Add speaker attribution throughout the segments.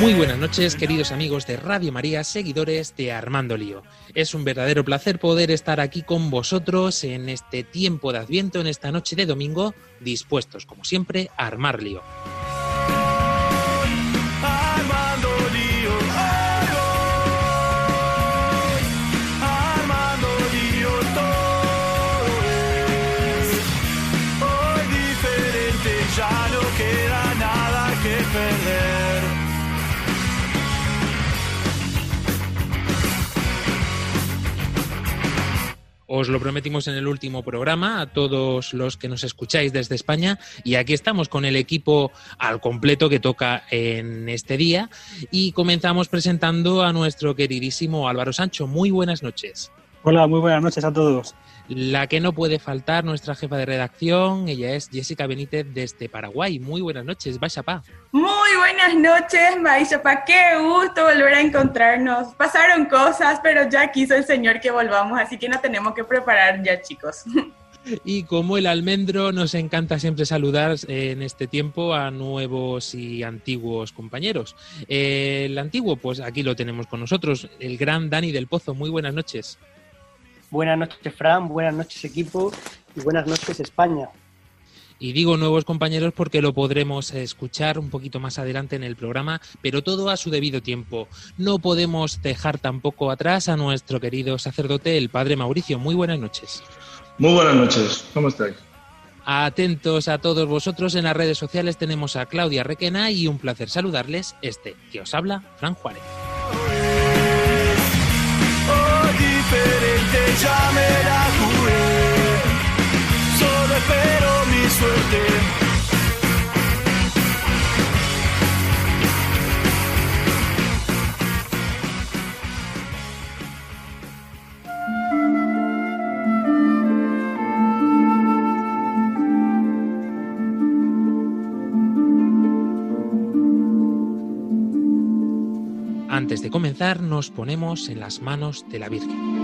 Speaker 1: Muy buenas noches, queridos amigos de Radio María, seguidores de Armando Lío. Es un verdadero placer poder estar aquí con vosotros en este tiempo de Adviento, en esta noche de domingo, dispuestos, como siempre, a armar lío. Os lo prometimos en el último programa a todos los que nos escucháis desde España y aquí estamos con el equipo al completo que toca en este día y comenzamos presentando a nuestro queridísimo Álvaro Sancho. Muy buenas noches.
Speaker 2: Hola, muy buenas noches a todos.
Speaker 1: La que no puede faltar, nuestra jefa de redacción, ella es Jessica Benítez desde Paraguay. Muy buenas noches, vaya pa.
Speaker 3: Muy buenas noches, Maishapa. Qué gusto volver a encontrarnos. Pasaron cosas, pero ya quiso el Señor que volvamos, así que nos tenemos que preparar ya, chicos.
Speaker 1: Y como el almendro, nos encanta siempre saludar en este tiempo a nuevos y antiguos compañeros. El antiguo, pues aquí lo tenemos con nosotros, el gran Dani del Pozo. Muy buenas noches.
Speaker 4: Buenas noches, Fran. Buenas noches, equipo. Y buenas noches, España.
Speaker 1: Y digo nuevos compañeros porque lo podremos escuchar un poquito más adelante en el programa, pero todo a su debido tiempo. No podemos dejar tampoco atrás a nuestro querido sacerdote, el padre Mauricio. Muy buenas noches.
Speaker 5: Muy buenas noches, ¿cómo estáis?
Speaker 1: Atentos a todos vosotros en las redes sociales tenemos a Claudia Requena y un placer saludarles este que os habla, Fran Juárez.
Speaker 6: La. Solo espero mi suerte.
Speaker 1: Antes de comenzar nos ponemos en las manos de la Virgen.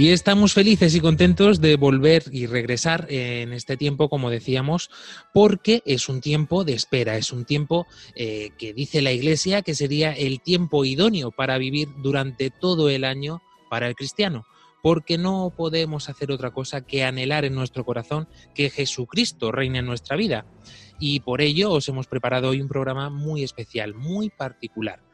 Speaker 1: Y estamos felices y contentos de volver y regresar en este tiempo, como decíamos, porque es un tiempo de espera, es un tiempo eh, que dice la Iglesia que sería el tiempo idóneo para vivir durante todo el año para el cristiano, porque no podemos hacer otra cosa que anhelar en nuestro corazón que Jesucristo reine en nuestra vida. Y por ello os hemos preparado hoy un programa muy especial, muy particular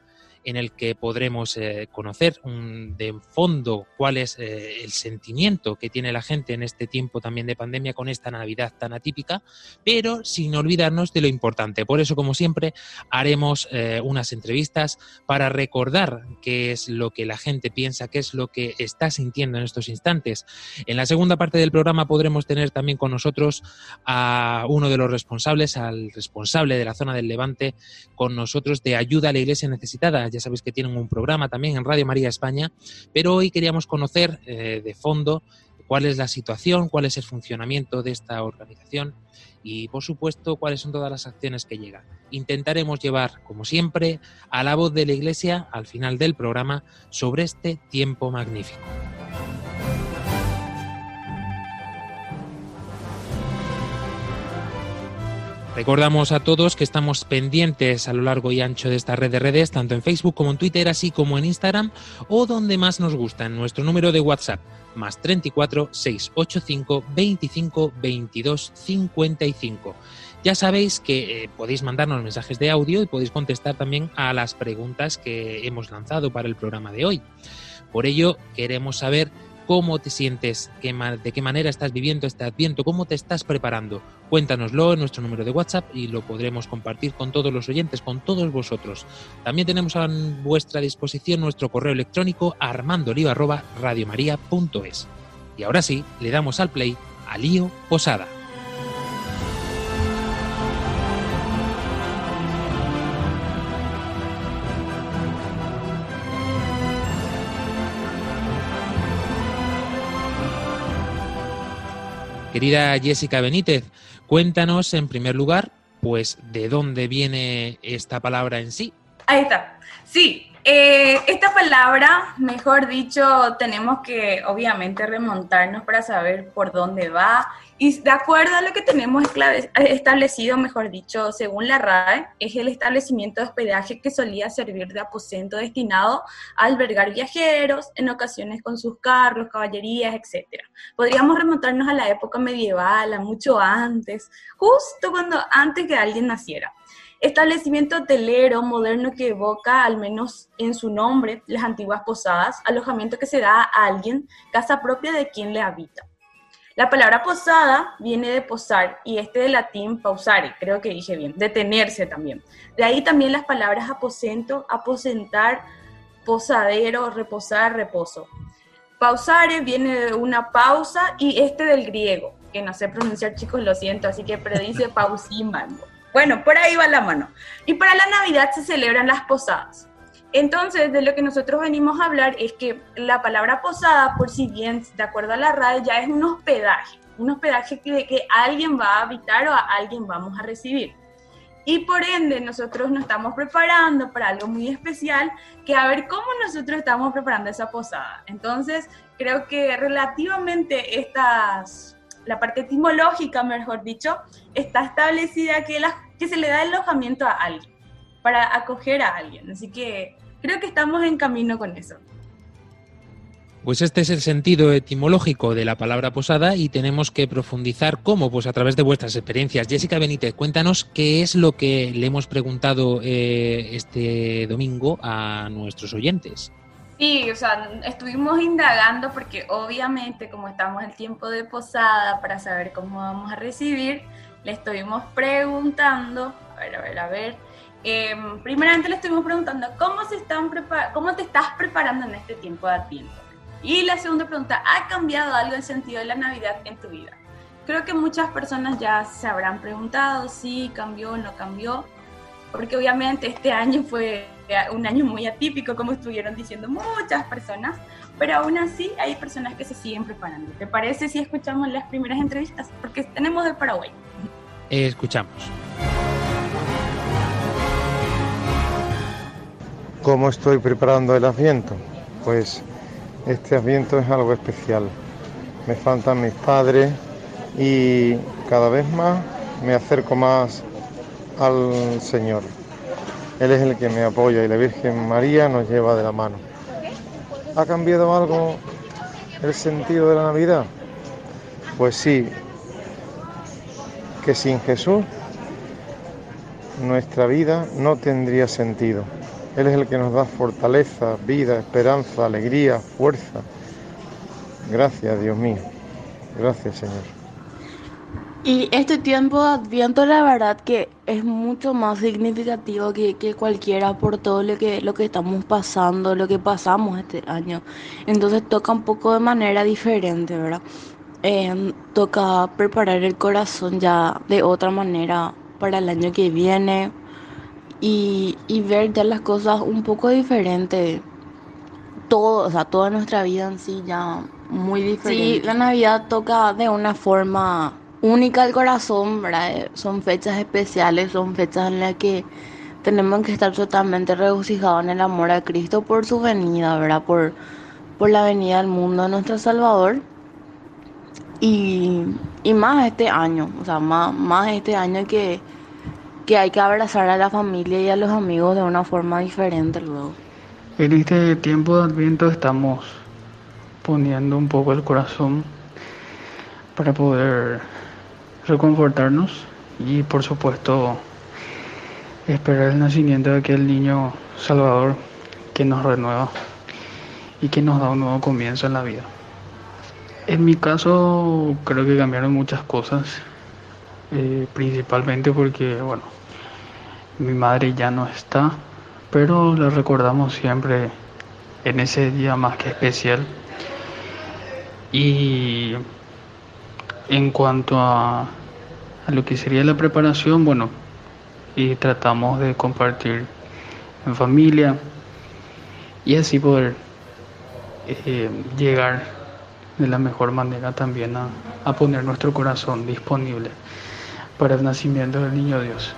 Speaker 1: en el que podremos eh, conocer un, de fondo cuál es eh, el sentimiento que tiene la gente en este tiempo también de pandemia con esta Navidad tan atípica, pero sin olvidarnos de lo importante. Por eso, como siempre, haremos eh, unas entrevistas para recordar qué es lo que la gente piensa, qué es lo que está sintiendo en estos instantes. En la segunda parte del programa podremos tener también con nosotros a uno de los responsables, al responsable de la zona del Levante, con nosotros de ayuda a la Iglesia necesitada ya sabéis que tienen un programa también en Radio María España, pero hoy queríamos conocer eh, de fondo cuál es la situación, cuál es el funcionamiento de esta organización y, por supuesto, cuáles son todas las acciones que llegan. Intentaremos llevar, como siempre, a la voz de la Iglesia al final del programa sobre este tiempo magnífico. Recordamos a todos que estamos pendientes a lo largo y ancho de esta red de redes, tanto en Facebook como en Twitter, así como en Instagram, o donde más nos gusta, en nuestro número de WhatsApp, más 34 685 25 22 55. Ya sabéis que eh, podéis mandarnos mensajes de audio y podéis contestar también a las preguntas que hemos lanzado para el programa de hoy. Por ello, queremos saber cómo te sientes, de qué manera estás viviendo este adviento, cómo te estás preparando. Cuéntanoslo en nuestro número de WhatsApp y lo podremos compartir con todos los oyentes, con todos vosotros. También tenemos a vuestra disposición nuestro correo electrónico armandoliva.radiomaría.es. Y ahora sí, le damos al play a Lío Posada. Querida Jessica Benítez, cuéntanos en primer lugar, pues, de dónde viene esta palabra en sí.
Speaker 3: Ahí está. Sí, eh, esta palabra, mejor dicho, tenemos que obviamente remontarnos para saber por dónde va. Y de acuerdo a lo que tenemos establecido, mejor dicho, según la RAE, es el establecimiento de hospedaje que solía servir de aposento destinado a albergar viajeros, en ocasiones con sus carros, caballerías, etc. Podríamos remontarnos a la época medieval, a mucho antes, justo cuando antes que alguien naciera establecimiento hotelero moderno que evoca, al menos en su nombre, las antiguas posadas, alojamiento que se da a alguien, casa propia de quien le habita. La palabra posada viene de posar y este de latín pausare, creo que dije bien, detenerse también. De ahí también las palabras aposento, aposentar, posadero, reposar, reposo. Pausare viene de una pausa y este del griego, que no sé pronunciar chicos, lo siento, así que predice pausiman. Bueno, por ahí va la mano. Y para la Navidad se celebran las posadas. Entonces, de lo que nosotros venimos a hablar es que la palabra posada, por si bien, de acuerdo a la RAE, ya es un hospedaje, un hospedaje de que alguien va a habitar o a alguien vamos a recibir. Y por ende, nosotros nos estamos preparando para algo muy especial, que a ver cómo nosotros estamos preparando esa posada. Entonces, creo que relativamente estas la parte etimológica, mejor dicho, está establecida que, la, que se le da el alojamiento a alguien, para acoger a alguien. Así que creo que estamos en camino con eso.
Speaker 1: Pues este es el sentido etimológico de la palabra posada y tenemos que profundizar cómo, pues a través de vuestras experiencias. Jessica Benítez, cuéntanos qué es lo que le hemos preguntado eh, este domingo a nuestros oyentes.
Speaker 3: Sí, o sea, estuvimos indagando porque obviamente como estamos en tiempo de posada para saber cómo vamos a recibir, le estuvimos preguntando, a ver, a ver, a ver, em, primeramente le estuvimos preguntando cómo, se están cómo te estás preparando en este tiempo de Adviento. Y la segunda pregunta, ¿ha cambiado algo el sentido de la Navidad en tu vida? Creo que muchas personas ya se habrán preguntado si cambió o no cambió, porque obviamente este año fue un año muy atípico, como estuvieron diciendo muchas personas, pero aún así hay personas que se siguen preparando. ¿Te parece si escuchamos las primeras entrevistas? Porque tenemos de Paraguay.
Speaker 1: escuchamos.
Speaker 7: ¿Cómo estoy preparando el asiento? Pues este asiento es algo especial. Me faltan mis padres y cada vez más me acerco más al Señor. Él es el que me apoya y la Virgen María nos lleva de la mano. ¿Ha cambiado algo el sentido de la Navidad? Pues sí, que sin Jesús nuestra vida no tendría sentido. Él es el que nos da fortaleza, vida, esperanza, alegría, fuerza. Gracias, Dios mío. Gracias, Señor.
Speaker 8: Y este tiempo de Adviento, la verdad que es mucho más significativo que, cualquiera por todo lo que, lo que estamos pasando, lo que pasamos este año. Entonces toca un poco de manera diferente, ¿verdad? Em, toca preparar el corazón ya de otra manera para el año que viene y, y ver ya las cosas un poco diferente. Todo, o sea, toda nuestra vida en sí ya muy diferente. Sí, la Navidad toca de una forma única al corazón, ¿verdad? Son fechas especiales, son fechas en las que tenemos que estar totalmente regocijados en el amor a Cristo por su venida, ¿verdad? Por, por la venida al mundo de nuestro Salvador. Y, y más este año, o sea, más, más este año que, que hay que abrazar a la familia y a los amigos de una forma diferente luego.
Speaker 2: En este tiempo de Adviento estamos poniendo un poco el corazón para poder reconfortarnos y por supuesto esperar el nacimiento de aquel niño Salvador que nos renueva y que nos da un nuevo comienzo en la vida. En mi caso creo que cambiaron muchas cosas, eh, principalmente porque, bueno, mi madre ya no está, pero la recordamos siempre en ese día más que especial. Y en cuanto a, a lo que sería la preparación, bueno, y tratamos de compartir en familia y así poder eh, llegar de la mejor manera también a, a poner nuestro corazón disponible para el nacimiento del niño Dios.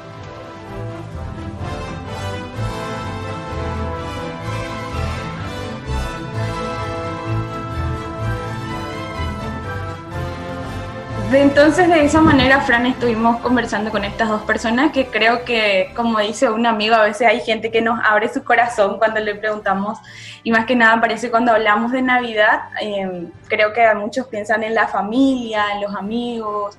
Speaker 3: Entonces, de esa manera, Fran, estuvimos conversando con estas dos personas que creo que, como dice un amigo, a veces hay gente que nos abre su corazón cuando le preguntamos, y más que nada parece cuando hablamos de Navidad, eh, creo que muchos piensan en la familia, en los amigos,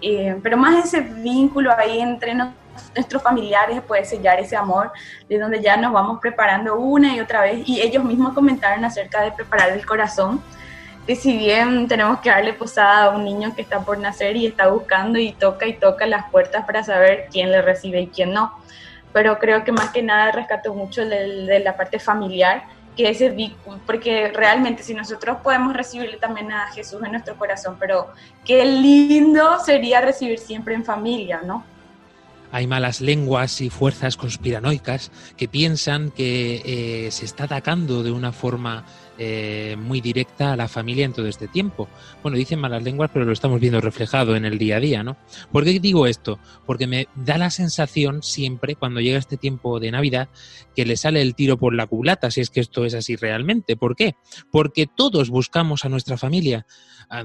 Speaker 3: eh, pero más ese vínculo ahí entre nuestros familiares puede sellar ese amor, de donde ya nos vamos preparando una y otra vez, y ellos mismos comentaron acerca de preparar el corazón que si bien tenemos que darle posada a un niño que está por nacer y está buscando y toca y toca las puertas para saber quién le recibe y quién no, pero creo que más que nada rescato mucho de, de la parte familiar, que ese porque realmente si nosotros podemos recibirle también a Jesús en nuestro corazón, pero qué lindo sería recibir siempre en familia, ¿no?
Speaker 1: Hay malas lenguas y fuerzas conspiranoicas que piensan que eh, se está atacando de una forma eh, muy directa a la familia en todo este tiempo. Bueno, dicen malas lenguas, pero lo estamos viendo reflejado en el día a día, ¿no? ¿Por qué digo esto? Porque me da la sensación siempre, cuando llega este tiempo de Navidad, que le sale el tiro por la culata, si es que esto es así realmente. ¿Por qué? Porque todos buscamos a nuestra familia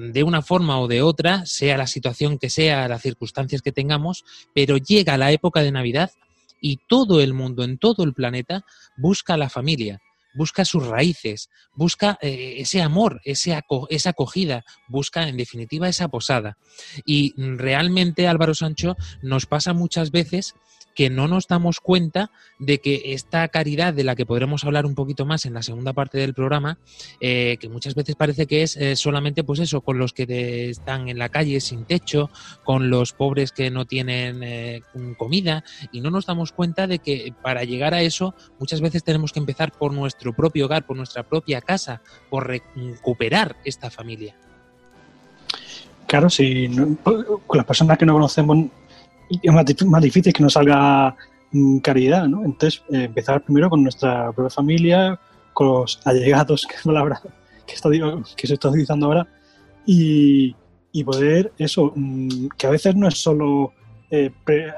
Speaker 1: de una forma o de otra, sea la situación que sea, las circunstancias que tengamos, pero llega la época de Navidad y todo el mundo, en todo el planeta, busca a la familia busca sus raíces, busca eh, ese amor, ese esa acogida, busca en definitiva esa posada. Y realmente, Álvaro Sancho, nos pasa muchas veces que no nos damos cuenta de que esta caridad de la que podremos hablar un poquito más en la segunda parte del programa, eh, que muchas veces parece que es eh, solamente pues eso, con los que están en la calle sin techo, con los pobres que no tienen eh, comida, y no nos damos cuenta de que para llegar a eso muchas veces tenemos que empezar por nuestro propio hogar, por nuestra propia casa, por recuperar esta familia.
Speaker 2: Claro, si con las personas que no conocemos es más, difícil que nos salga mm, caridad, ¿no? Entonces, eh, empezar primero con nuestra propia familia, con los allegados, que es la palabra que, está, que se está utilizando ahora, y, poder, eso, mm, que a veces no es solo eh,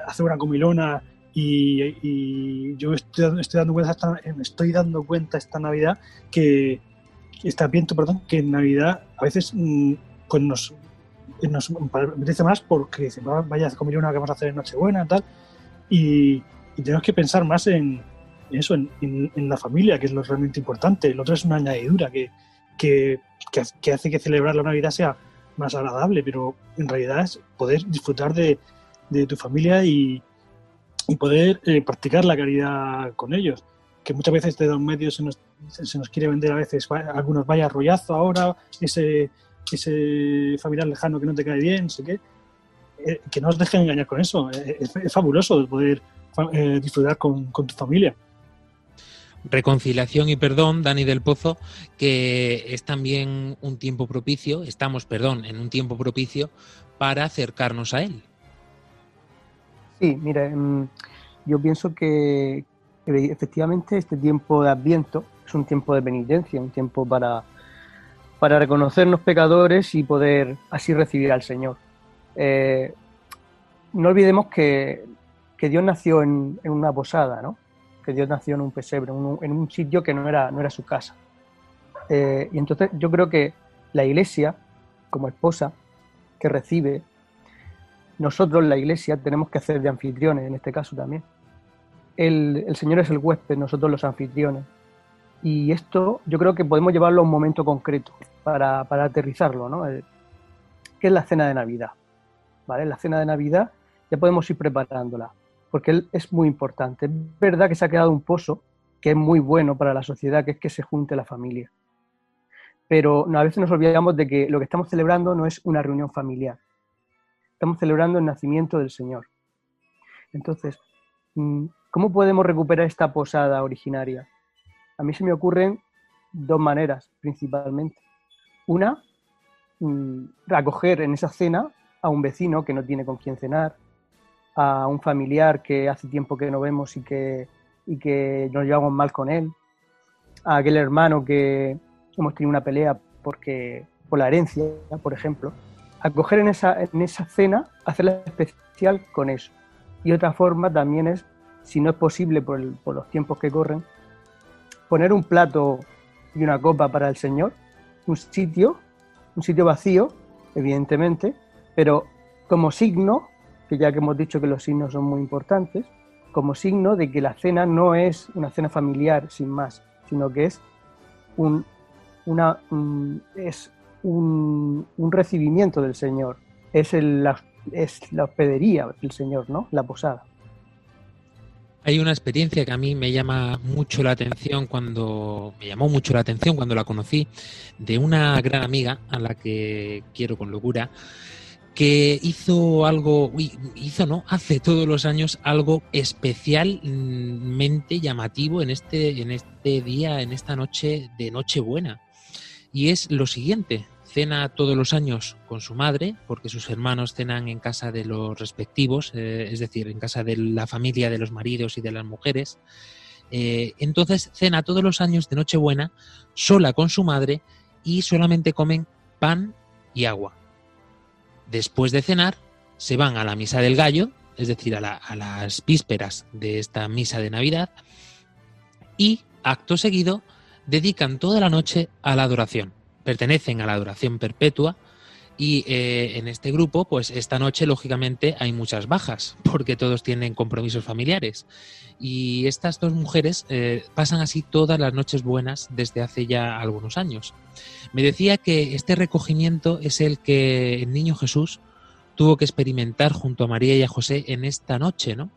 Speaker 2: hacer una comilona y, yo estoy, estoy, dando cuenta esta, me estoy dando cuenta esta Navidad que, está viento, perdón, que en Navidad a veces mm, pues nos nos apetece más porque dice, vaya a comer una que vamos a hacer en Nochebuena y tal. Y, tenemos que pensar más en, eso, en, la familia, que es lo realmente importante. Lo otro es una añadidura que, que, que, hace que celebrar la Navidad sea más agradable, pero en realidad es poder disfrutar de, de tu familia y, y poder eh, practicar la caridad con ellos. Que muchas veces de los medios se nos, se nos quiere vender a veces, algunos vaya rollazo ahora, ese ese familiar lejano que no te cae bien, sé qué, eh, que no os dejen engañar con eso. Eh, es, fabuloso poder eh, disfrutar con, tu familia.
Speaker 1: Reconciliación y perdón, Dani del Pozo, que es también un tiempo propicio, estamos, perdón, en un tiempo propicio para acercarnos a él.
Speaker 4: Sí, mira, em, yo pienso que efectivamente este tiempo de Adviento es un tiempo de penitencia, un tiempo para para reconocernos pecadores y poder así recibir al Señor. Eh, no olvidemos que, Dios nació en, una posada, ¿no? que Dios nació en un pesebre, en un, sitio que no era, no era su casa. Eh, y entonces yo creo que la iglesia, como esposa que recibe, nosotros, la iglesia, tenemos que hacer de anfitriones en este caso también. El, el Señor es el huésped, nosotros los anfitriones. Y esto yo creo que podemos llevarlo a un momento concreto para, para aterrizarlo, ¿no? Eh, ¿Qué es la cena de Navidad? ¿Vale? La cena de Navidad ya podemos ir preparándola, porque es muy importante. Es verdad que se ha quedado un pozo que es muy bueno para la sociedad, que es que se junte la familia. Pero a veces nos olvidamos de que lo que estamos celebrando no es una reunión familiar. Estamos celebrando el nacimiento del Señor. Entonces, mm, ¿cómo podemos recuperar esta posada originaria? A mí se me ocurren dos maneras principalmente. Una, mm, acoger en esa cena a un vecino que no tiene con quién cenar, a un familiar que hace tiempo que no vemos y que, y que nos llevamos mal con él, a aquel hermano que hemos tenido una pelea porque, por la herencia, por ejemplo. Acoger en esa, en esa cena, hacerla especial con eso. Y otra forma también es, si no es posible por, por los tiempos que corren, poner un plato y una copa para el Señor, un sitio, un sitio vacío, evidentemente, pero como signo, que ya que hemos dicho que los signos son muy importantes, como signo de que la cena no es una cena familiar sin más, sino que es un, una, un- es un, un recibimiento del Señor, es, el- la, es la hospedería del Señor, ¿no? La posada.
Speaker 1: Hay una experiencia que a mí me llama mucho la atención cuando me llamó mucho la atención cuando la conocí de una gran amiga a la que quiero con locura que hizo algo, hizo no, hace todos los años algo especialmente llamativo en este, en este día, en esta noche de Nochebuena. Y es lo siguiente, cena todos los años con su madre, porque sus hermanos cenan en casa de los respectivos, eh, es decir, en casa de la familia de los maridos y de las mujeres. Eh, entonces cena todos los años de Nochebuena sola con su madre y solamente comen pan y agua. Después de cenar, se van a la misa del gallo, es decir, a, a las vísperas de esta misa de Navidad, y acto seguido dedican toda la noche a la adoración. Pertenecen a la adoración perpetua y eh, en este grupo, pues esta noche lógicamente hay muchas bajas porque todos tienen compromisos familiares. Y estas dos mujeres eh, pasan así todas las noches buenas desde hace ya algunos años. Me decía que este recogimiento es el que el niño Jesús tuvo que experimentar junto a María y a José en esta noche, ¿no?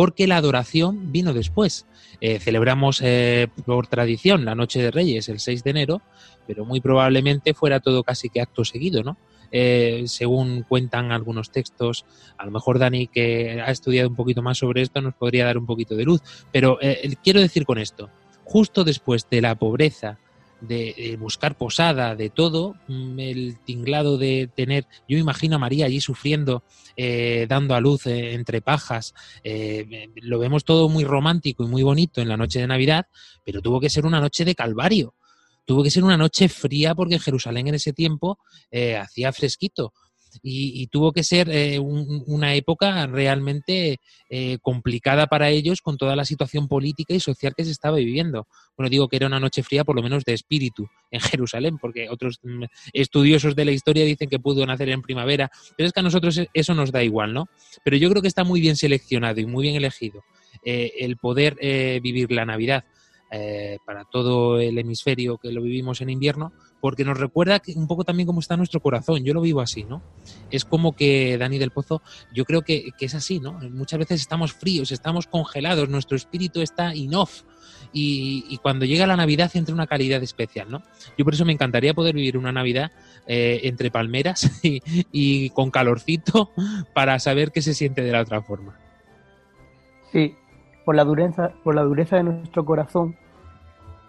Speaker 1: Porque la adoración vino después. Eh, celebramos eh, por tradición la Noche de Reyes el 6 de enero, pero muy probablemente fuera todo casi que acto seguido, ¿no? Eh, según cuentan algunos textos, a lo mejor Dani, que ha estudiado un poquito más sobre esto, nos podría dar un poquito de luz. Pero quiero decir con esto, justo después de la pobreza, de, de buscar posada, de todo, mm, el tinglado de tener, yo imagino a María allí sufriendo, eh, dando a luz eh, entre pajas, eh, lo vemos todo muy romántico y muy bonito en la noche de Navidad, pero tuvo que ser una noche de calvario, tuvo que ser una noche fría porque Jerusalén en ese tiempo eh, hacía fresquito. Y, tuvo que ser eh, un- una época realmente eh, complicada para ellos con toda la situación política y social que se estaba viviendo. Bueno, digo que era una noche fría por lo menos de espíritu en Jerusalén, porque otros mm, estudiosos de la historia dicen que pudo nacer en primavera, pero es que a nosotros e- eso nos da igual, ¿no? Pero yo creo que está muy bien seleccionado y muy bien elegido eh, el poder vivir la Navidad eh, para todo el hemisferio que lo vivimos en invierno, porque nos recuerda que un poco también cómo está nuestro corazón. Yo lo vivo así, ¿no? Es como que Dani del Pozo, yo creo que, es así, ¿no? Muchas veces estamos fríos, estamos congelados, nuestro espíritu está in off. Y, y cuando llega la Navidad entra una calidad especial, ¿no? Yo por eso me encantaría poder vivir una Navidad eh, entre palmeras y, y con calorcito para saber qué se siente de la otra forma.
Speaker 4: Sí, por la dureza, por la dureza de nuestro corazón,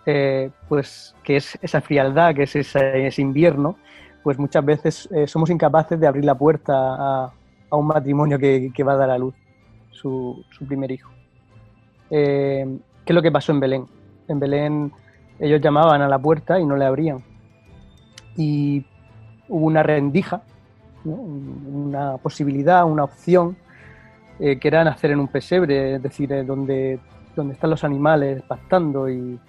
Speaker 4: eh, pues que es esa frialdad, que es ese, invierno, pues muchas veces eh, somos incapaces de abrir la puerta a, un matrimonio que, va a dar a luz su, primer hijo. Eh, ¿Qué es lo que pasó en Belén? En Belén ellos llamaban a la puerta y no le abrían. Y hubo una rendija, una posibilidad, una opción eh, que era nacer en un pesebre, es decir, eh, donde, donde están los animales pastando y,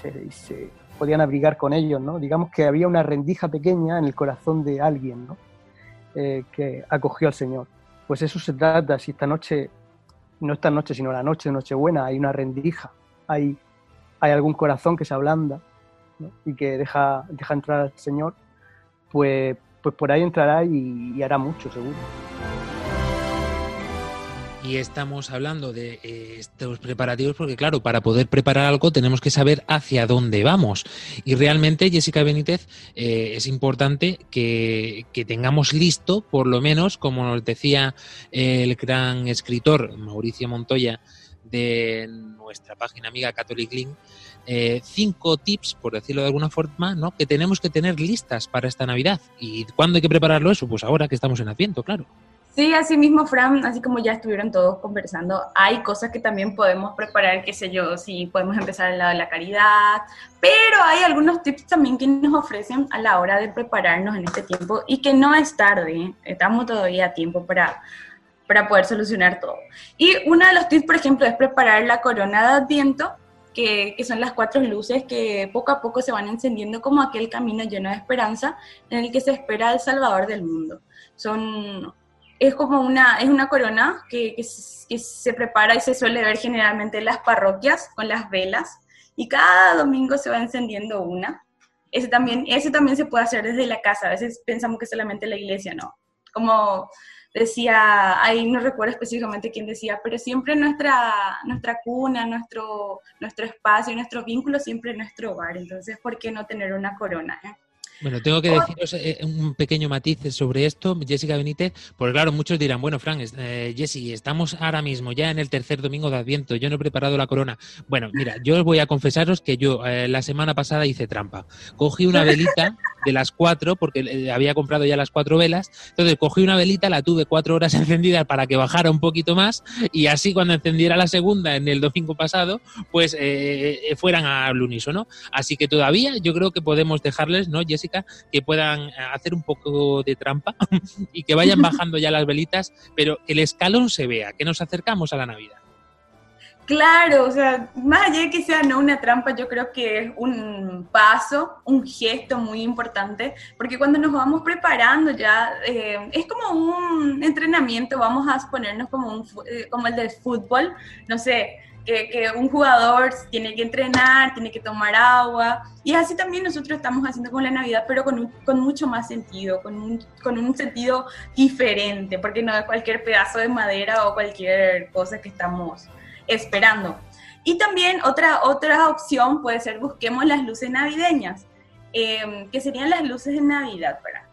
Speaker 4: se, y se podían abrigar con ellos, ¿no? Digamos que había una rendija pequeña en el corazón de alguien, ¿no? eh, que acogió al Señor. Pues eso se trata, si esta noche, no esta noche, sino la noche de Nochebuena, hay una rendija, hay, hay algún corazón que se ablanda y que deja, deja entrar al Señor, pues, pues por ahí entrará y hará mucho, seguro.
Speaker 1: Y estamos hablando de eh, estos preparativos porque, claro, para poder preparar algo tenemos que saber hacia dónde vamos. Y realmente, Jessica Benítez, eh, es importante que, tengamos listo, por lo menos, como nos decía el gran escritor Mauricio Montoya de nuestra página amiga Catholic Link, eh, cinco tips, por decirlo de alguna forma, ¿no? que tenemos que tener listas para esta Navidad. ¿Y cuándo hay que prepararlo eso? Pues ahora que estamos en Adviento, claro.
Speaker 3: Sí, así mismo, Fran, así como ya estuvieron todos conversando, hay cosas que también podemos preparar, qué sé yo, si podemos empezar al lado de la caridad, pero hay algunos tips también que nos ofrecen a la hora de prepararnos en este tiempo y que no es tarde, ¿eh? estamos todavía a tiempo para, para poder solucionar todo. Y uno de los tips, por ejemplo, es preparar la corona de Adviento, que, que, son las cuatro luces que poco a poco se van encendiendo como aquel camino lleno de esperanza en el que se espera el Salvador del mundo. Son es como una, es una corona que, que, se prepara y se suele ver generalmente en las parroquias con las velas y cada domingo se va encendiendo una. Ese también, ese también se puede hacer desde la casa, a veces pensamos que solamente la iglesia, no. Como decía, ahí no recuerdo específicamente quién decía, pero siempre nuestra, nuestra cuna, nuestro, nuestro espacio, nuestro vínculo, siempre nuestro hogar. Entonces, ¿por qué no tener una corona? Eh?
Speaker 1: Bueno, tengo que deciros eh, un pequeño matiz sobre esto, Jessica Benítez, porque claro, muchos dirán, bueno, Frank, eh, Jessy, estamos ahora mismo ya en el tercer domingo de Adviento, yo no he preparado la corona. Bueno, mira, yo voy a confesaros que yo eh, la semana pasada hice trampa. Cogí una velita de las cuatro, porque eh, había comprado ya las cuatro velas, entonces cogí una velita, la tuve cuatro horas encendida para que bajara un poquito más y así cuando encendiera la segunda en el domingo pasado, pues eh, fueran al unísono. Así que todavía yo creo que podemos dejarles, ¿no, Jessica? Que puedan hacer un poco de trampa y que vayan bajando ya las velitas, pero que el escalón se vea, que nos acercamos a la Navidad.
Speaker 3: Claro, o sea, más allá de que sea no una trampa, yo creo que es un paso, un gesto muy importante, porque cuando nos vamos preparando ya, eh, es como un entrenamiento, vamos a ponernos como, un, eh, como el del fútbol, no sé, que, que, un jugador tiene que entrenar, tiene que tomar agua, y así también nosotros estamos haciendo con la Navidad, pero con, un, con mucho más sentido, con un, con un sentido diferente, porque no es cualquier pedazo de madera o cualquier cosa que estamos esperando. Y también otra, otra opción puede ser busquemos las luces navideñas, eh, que serían las luces de Navidad, ¿verdad?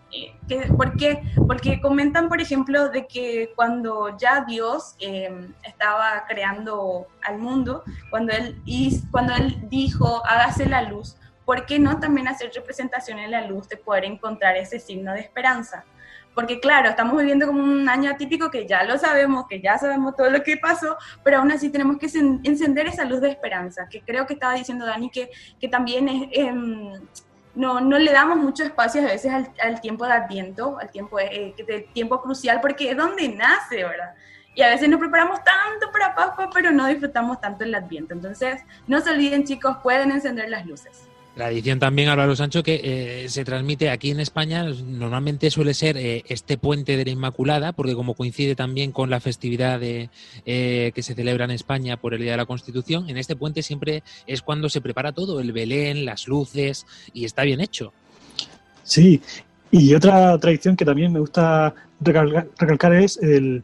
Speaker 3: Que, ¿Por qué? Porque comentan, por ejemplo, de que cuando ya Dios eh, estaba creando al mundo, cuando él, cuando él dijo, hágase la luz, ¿por qué no también hacer representación en la luz de poder encontrar ese signo de esperanza? Porque claro, estamos viviendo como un año atípico que ya lo sabemos, que ya sabemos todo lo que pasó, pero aún así tenemos que encender esa luz de esperanza, que creo que estaba diciendo Dani que, que también es... Eh, no, no le damos mucho espacio a veces al, al tiempo de Adviento, al tiempo, eh, del tiempo crucial, porque es donde nace, ¿verdad? Y a veces nos preparamos tanto para Pascua, pero no disfrutamos tanto el Adviento. Entonces, no se olviden, chicos, pueden encender las luces.
Speaker 1: Tradición también, Álvaro Sancho, que eh, se transmite aquí en España, normalmente suele ser eh, este puente de la Inmaculada, porque como coincide también con la festividad de, eh, que se celebra en España por el Día de la Constitución, en este puente siempre es cuando se prepara todo, el Belén, las luces, y está bien hecho.
Speaker 2: Sí, y otra tradición que también me gusta recalcar, recalcar es el,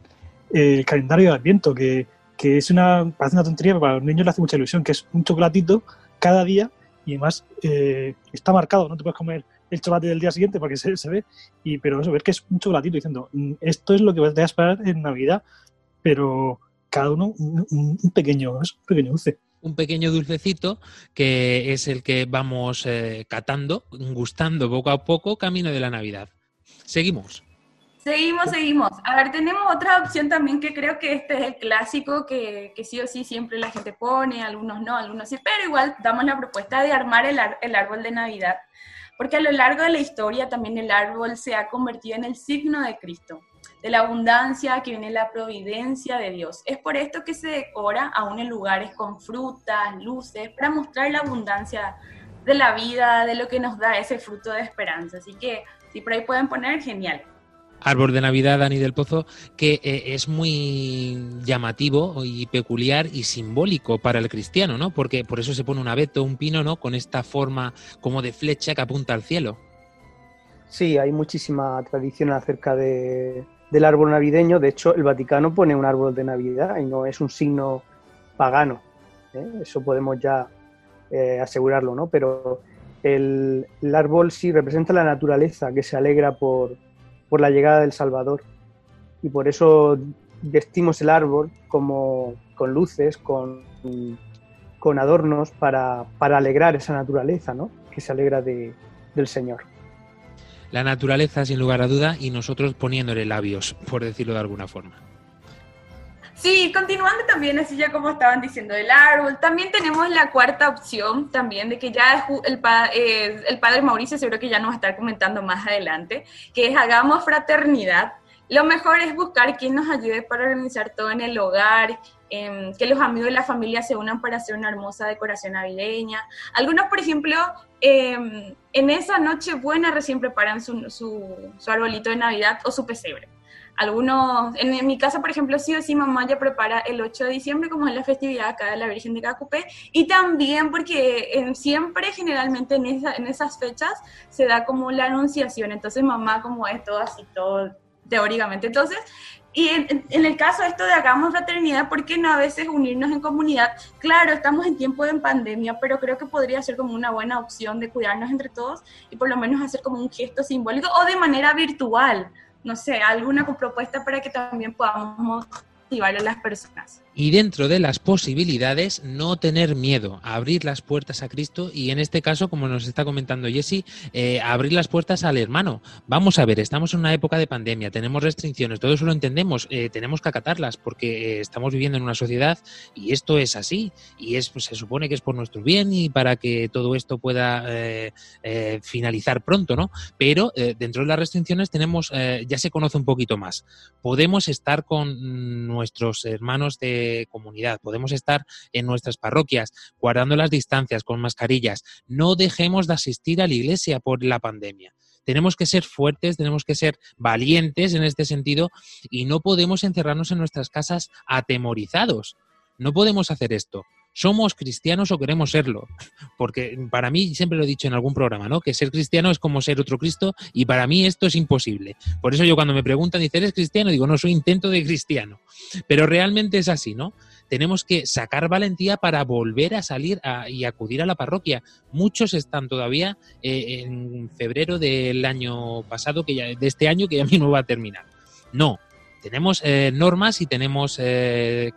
Speaker 2: el, calendario de Adviento, que, que es una, parece una tontería, pero para los niños le hace mucha ilusión, que es un chocolatito cada día y además eh, está marcado, no te puedes comer el chocolate del día siguiente porque se, se ve, y, pero eso, ver que es un chocolatito diciendo, esto es lo que te a esperar en Navidad, pero cada uno un, un pequeño, un pequeño dulce.
Speaker 1: Un pequeño dulcecito que es el que vamos eh, catando, gustando poco a poco, camino de la Navidad. Seguimos.
Speaker 3: Seguimos, seguimos. A ver, tenemos otra opción también que creo que este es el clásico que, que, sí o sí siempre la gente pone, algunos no, algunos sí, pero igual damos la propuesta de armar el, ar el árbol de Navidad, porque a lo largo de la historia también el árbol se ha convertido en el signo de Cristo, de la abundancia que viene la providencia de Dios. Es por esto que se decora aún en lugares con frutas, luces, para mostrar la abundancia de la vida, de lo que nos da ese fruto de esperanza. Así que si por ahí pueden poner, genial.
Speaker 1: Árbol de Navidad, Dani del Pozo, que eh, es muy llamativo y peculiar y simbólico para el cristiano, ¿no? Porque por eso se pone un abeto, un pino, ¿no? Con esta forma como de flecha que apunta al cielo.
Speaker 4: Sí, hay muchísima tradición acerca de, del árbol navideño. De hecho, el Vaticano pone un árbol de Navidad y no es un signo pagano. ¿eh? Eso podemos ya eh, asegurarlo, ¿no? Pero el, el árbol sí representa la naturaleza que se alegra por, por la llegada del Salvador. Y por eso vestimos el árbol como con luces, con, adornos para, para, alegrar esa naturaleza, ¿no? Que se alegra de, del Señor.
Speaker 1: La naturaleza, sin lugar a duda, y nosotros poniéndole labios, por decirlo de alguna forma.
Speaker 3: Sí, continuando también, así ya como estaban diciendo, el árbol, también tenemos la cuarta opción también de que ya el, eh, el padre Mauricio seguro que ya nos va a estar comentando más adelante, que es hagamos fraternidad. Lo mejor es buscar quien nos ayude para organizar todo en el hogar, eh, que los amigos y la familia se unan para hacer una hermosa decoración navideña. Algunos, por ejemplo, eh, en esa noche buena recién preparan su, su arbolito de Navidad o su pesebre algunos, en, mi casa, por ejemplo, sí o sí, mamá ya prepara el 8 de diciembre, como es la festividad acá de la Virgen de Cacupé, y también porque siempre, generalmente en, esa, en esas fechas, se da como la anunciación, entonces mamá como es todo así, todo teóricamente, entonces, y en, en, el caso de esto de hagamos fraternidad, ¿por qué no a veces unirnos en comunidad? Claro, estamos en tiempo de pandemia, pero creo que podría ser como una buena opción de cuidarnos entre todos y por lo menos hacer como un gesto simbólico o de manera virtual no sé, alguna propuesta para que también podamos motivar a las personas
Speaker 1: y dentro de las posibilidades no tener miedo abrir las puertas a Cristo y en este caso, como nos está comentando Jesse, eh, abrir las puertas al hermano. Vamos a ver, estamos en una época de pandemia, tenemos restricciones, todo eso lo entendemos, eh, tenemos que acatarlas porque eh, estamos viviendo en una sociedad y esto es así y es, pues, se supone que es por nuestro bien y para que todo esto pueda finalizar pronto, ¿no? Pero dentro de las restricciones tenemos, ya se conoce un poquito más. Podemos estar con nuestros hermanos de comunidad, podemos estar en nuestras parroquias guardando las distancias con mascarillas. No dejemos de asistir a la iglesia por la pandemia. Tenemos que ser fuertes, tenemos que ser valientes en este sentido y no podemos encerrarnos en nuestras casas atemorizados. No podemos hacer esto. ¿Somos cristianos o queremos serlo? Porque para mí, siempre lo he dicho en algún programa, ¿no? Que ser cristiano es como ser otro Cristo y para mí esto es imposible. Por eso yo cuando me preguntan, dice, ¿eres cristiano? Digo, no, soy intento de cristiano. Pero realmente es así, ¿no? Tenemos que sacar valentía para volver a salir y acudir a la parroquia. Muchos están todavía eh, en febrero del año pasado, que ya, de este año que ya mismo va a terminar. No, tenemos eh, normas y tenemos eh,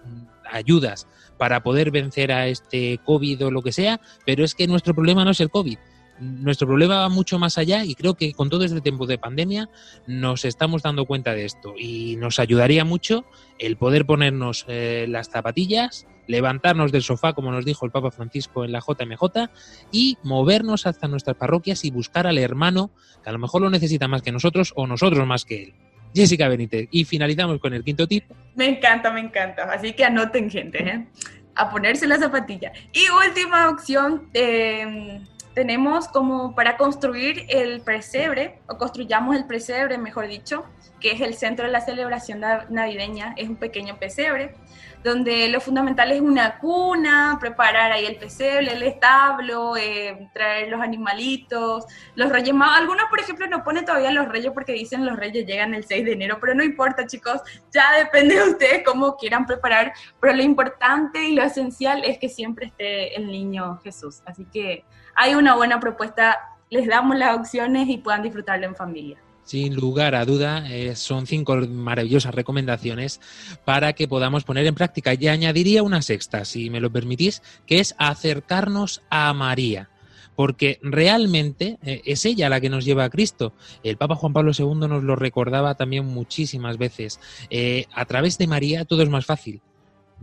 Speaker 1: ayudas para poder vencer a este COVID o lo que sea, pero es que nuestro problema no es el COVID. Nuestro problema va mucho más allá y creo que con todo este tiempo de pandemia nos estamos dando cuenta de esto y nos ayudaría mucho el poder ponernos eh, las zapatillas, levantarnos del sofá, como nos dijo el Papa Francisco en la JMJ, y movernos hasta nuestras parroquias y buscar al hermano que a lo mejor lo necesita más que nosotros o nosotros más que él. Jessica Benítez. Y finalizamos con el quinto tip.
Speaker 3: Me encanta, me encanta. Así que anoten, gente, ¿eh? a ponerse la zapatilla. Y última opción, eh, tenemos como para construir el presebre, o construyamos el presebre, mejor dicho, que es el centro de la celebración navideña, es un pequeño pesebre donde lo fundamental es una cuna, preparar ahí el pesebre, el establo, eh, traer los animalitos, los reyes magos. Algunos, por ejemplo, no ponen todavía los reyes porque dicen los reyes llegan el 6 de enero, pero no importa, chicos, ya depende de ustedes cómo quieran preparar, pero lo importante y lo esencial es que siempre esté el niño Jesús. Así que hay una buena propuesta, les damos las opciones y puedan disfrutarlo en familia.
Speaker 1: Sin lugar a duda, eh, son cinco maravillosas recomendaciones para que podamos poner en práctica. Y añadiría una sexta, si me lo permitís, que es acercarnos a María porque realmente eh, es ella la que nos lleva a Cristo. El Papa Juan Pablo II nos lo recordaba también muchísimas veces. Eh, a través de María todo es más fácil.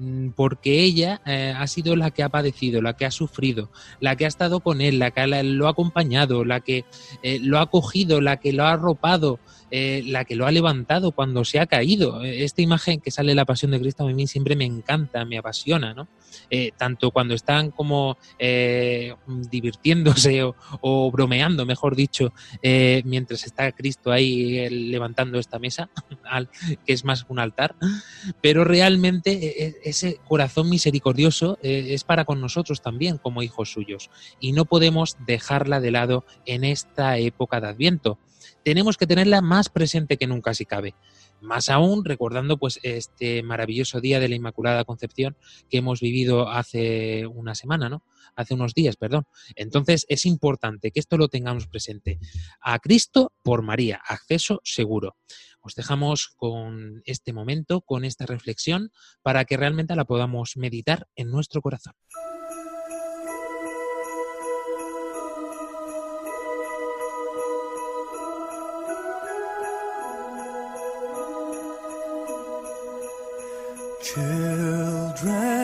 Speaker 1: Mm, porque ella eh, ha sido la que ha padecido, la que ha sufrido, la que ha estado con él, la que lo ha acompañado, la que eh, lo ha cogido, la que lo ha arropado, eh, la que lo ha levantado cuando se ha caído. Esta imagen que sale de la pasión de Cristo a mí siempre me encanta, me apasiona, ¿no? Eh, tanto cuando están como eh, divirtiéndose o, bromeando, mejor dicho, eh, mientras está Cristo ahí levantando esta mesa, que es más un altar, pero realmente ese corazón misericordioso es para con nosotros también como hijos suyos y no podemos dejarla de lado en esta época de Adviento. Tenemos que tenerla más presente que nunca si cabe. Más aún recordando pues este maravilloso día de la Inmaculada Concepción que hemos vivido hace una semana, ¿no? Hace unos días, perdón. Entonces es importante que esto lo tengamos presente. A Cristo por María, acceso seguro. Os dejamos con este momento, con esta reflexión, para que realmente la podamos meditar en nuestro corazón.
Speaker 6: Children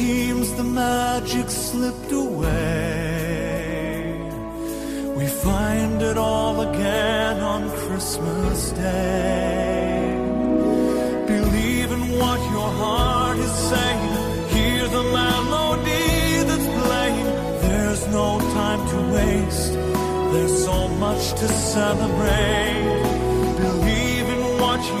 Speaker 6: seems the magic slipped away. We find it all again on Christmas Day. Believe in what your heart is saying. Hear the melody that's playing. There's no time to waste. There's so much to celebrate. Believe in what you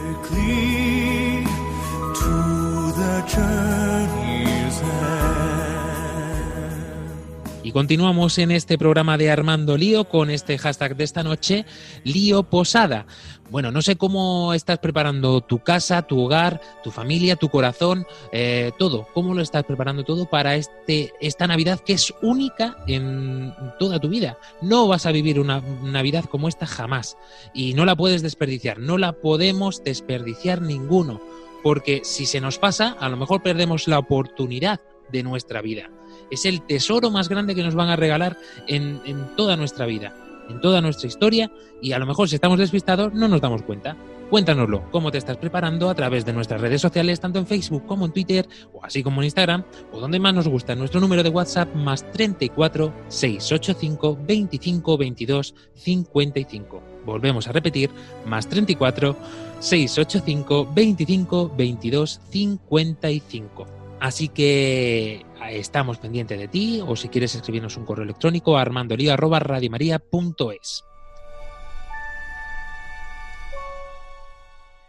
Speaker 1: Continuamos en este programa de Armando Lío con este hashtag de esta noche, Lío Posada. Bueno, no sé cómo estás preparando tu casa, tu hogar, tu familia, tu corazón, eh, todo. ¿Cómo lo estás preparando todo para este, esta Navidad que es única en toda tu vida? No vas a vivir una Navidad como esta jamás. Y no la puedes desperdiciar. No la podemos desperdiciar ninguno. Porque si se nos pasa, a lo mejor perdemos la oportunidad de nuestra vida. Es el tesoro más grande que nos van a regalar en, toda nuestra vida, en toda nuestra historia, y a lo mejor si estamos despistados no nos damos cuenta. Cuéntanoslo, cómo te estás preparando a través de nuestras redes sociales, tanto en Facebook como en Twitter, o así como en Instagram, o donde más nos gusta, nuestro número de WhatsApp más 34 685 25 22 55. Volvemos a repetir, más 34 685 25 22 55. Así que estamos pendientes de ti, o si quieres escribirnos un correo electrónico, armandolio.radiomaria.es.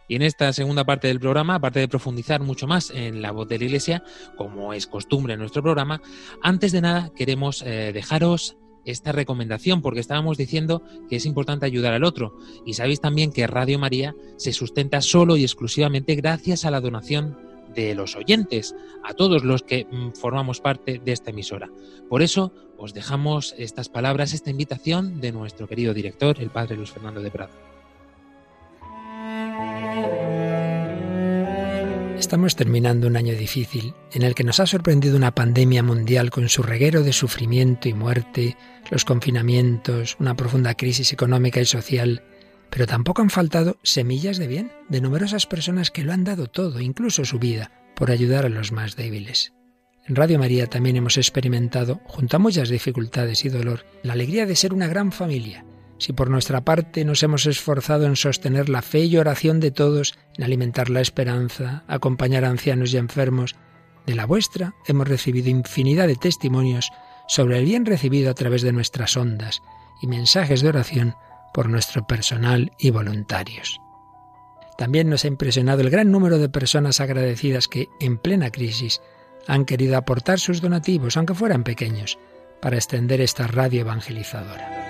Speaker 1: Y en esta segunda parte del programa, aparte de profundizar mucho más en la voz de la Iglesia, como es costumbre en nuestro programa, antes de nada queremos eh, dejaros esta recomendación, porque estábamos diciendo que es importante ayudar al otro. Y sabéis también que Radio María se sustenta solo y exclusivamente gracias a la donación de los oyentes, a todos los que mm, formamos parte de esta emisora. Por eso os dejamos estas palabras, esta invitación de nuestro querido director, el padre Luis Fernando de Prado.
Speaker 9: Estamos terminando un año difícil en el que nos ha sorprendido una pandemia mundial con su reguero de sufrimiento y muerte, los confinamientos, una profunda crisis económica y social, pero tampoco han faltado semillas de bien de numerosas personas que lo han dado todo, incluso su vida, por ayudar a los más débiles. En Radio María también hemos experimentado, junto a muchas dificultades y dolor, la alegría de ser una gran familia. Si por nuestra parte nos hemos esforzado en sostener la fe y oración de todos, en alimentar la esperanza, acompañar a ancianos y enfermos, de la vuestra hemos recibido infinidad de testimonios sobre el bien recibido a través de nuestras ondas y mensajes de oración por nuestro personal y voluntarios. También nos ha impresionado el gran número de personas agradecidas que, en plena crisis, han querido aportar sus donativos, aunque fueran pequeños, para extender esta radio evangelizadora.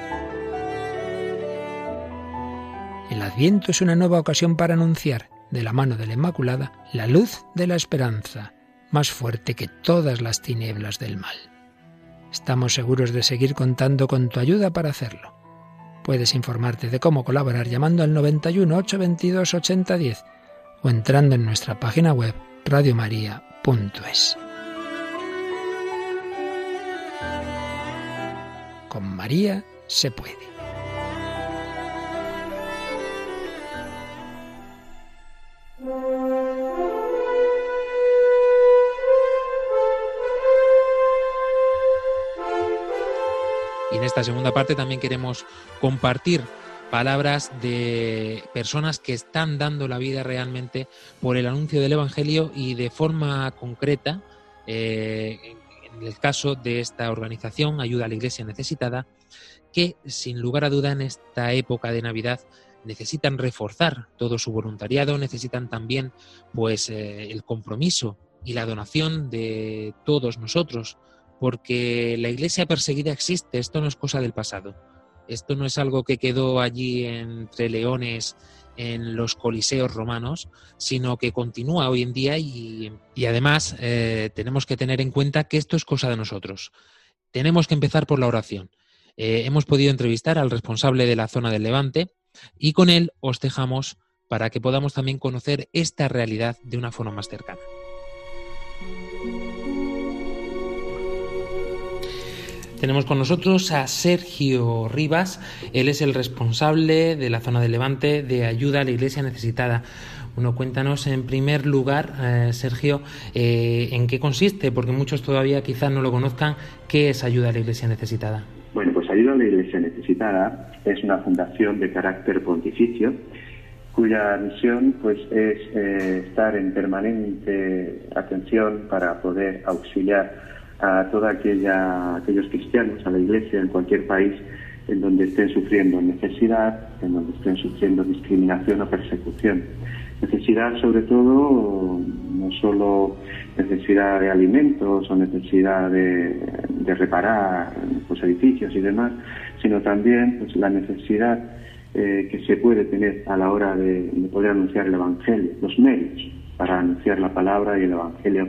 Speaker 9: El Adviento es una nueva ocasión para anunciar, de la mano de la Inmaculada, la luz de la esperanza, más fuerte que todas las tinieblas del mal. Estamos seguros de seguir contando con tu ayuda para hacerlo. Puedes informarte de cómo colaborar llamando al 91 822 8010 o entrando en nuestra página web radiomaria.es. Con María se puede.
Speaker 1: Esta segunda parte también queremos compartir palabras de personas que están dando la vida realmente por el anuncio del Evangelio y de forma concreta, eh, en el caso de esta organización, Ayuda a la Iglesia Necesitada, que sin lugar a duda en esta época de Navidad necesitan reforzar todo su voluntariado, necesitan también pues eh, el compromiso y la donación de todos nosotros, porque la iglesia perseguida existe, esto no es cosa del pasado, esto no es algo que quedó allí entre leones en los coliseos romanos, sino que continúa hoy en día y, además eh, tenemos que tener en cuenta que esto es cosa de nosotros. Tenemos que empezar por la oración. Eh, hemos podido entrevistar al responsable de la zona del Levante y con él os dejamos para que podamos también conocer esta realidad de una forma más cercana. Tenemos con nosotros a Sergio Rivas, él es el responsable de la zona de Levante de ayuda a la iglesia necesitada. Bueno, cuéntanos en primer lugar, eh, Sergio, eh, en qué consiste, porque muchos todavía quizás no lo conozcan, ¿qué es ayuda a la iglesia necesitada?
Speaker 10: Bueno, pues ayuda a la iglesia necesitada es una fundación de carácter pontificio cuya misión pues es eh, estar en permanente atención para poder auxiliar a todos aquellos cristianos, a la Iglesia en cualquier país en donde estén sufriendo necesidad, en donde estén sufriendo discriminación o persecución. Necesidad sobre todo, no solo necesidad de alimentos o necesidad de, reparar pues, edificios y demás, sino también pues, la necesidad eh, que se puede tener a la hora de poder anunciar el Evangelio, los medios para anunciar la palabra y el Evangelio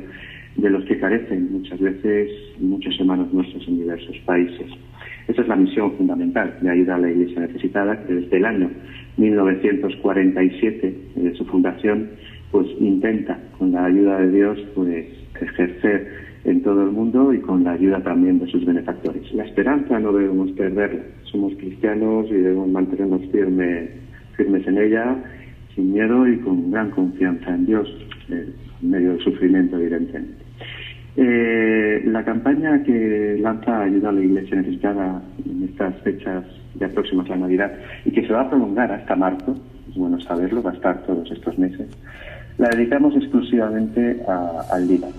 Speaker 10: de los que carecen muchas veces muchos hermanos nuestros en diversos países. Esa es la misión fundamental de ayuda a la Iglesia necesitada, que desde el año 1947, de su fundación, pues intenta, con la ayuda de Dios, pues ejercer en todo el mundo y con la ayuda también de sus benefactores. La esperanza no debemos perderla. Somos cristianos y debemos mantenernos firmes, firmes en ella, sin miedo y con gran confianza en Dios, eh, en medio del sufrimiento, evidentemente. Eh, la campaña que lanza Ayuda a la Iglesia Necesitada en estas fechas ya próximas a la Navidad y que se va a prolongar hasta marzo, es bueno saberlo, va a estar todos estos meses, la dedicamos exclusivamente al Líbano.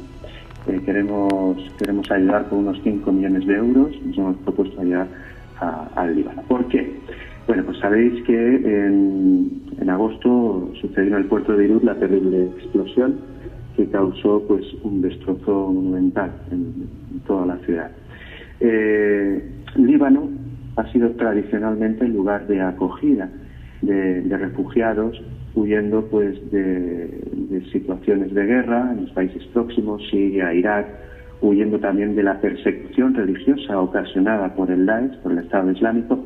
Speaker 10: Eh, queremos, queremos ayudar con unos 5 millones de euros, nos hemos propuesto ayudar al Líbano. ¿Por qué? Bueno, pues sabéis que en, en agosto sucedió en el puerto de Beirut la terrible explosión que causó pues un destrozo monumental en, toda la ciudad. Eh, Líbano ha sido tradicionalmente el lugar de acogida de, refugiados huyendo pues de, situaciones de guerra en los países próximos, Siria, Irak, huyendo también de la persecución religiosa ocasionada por el Daesh, por el Estado Islámico.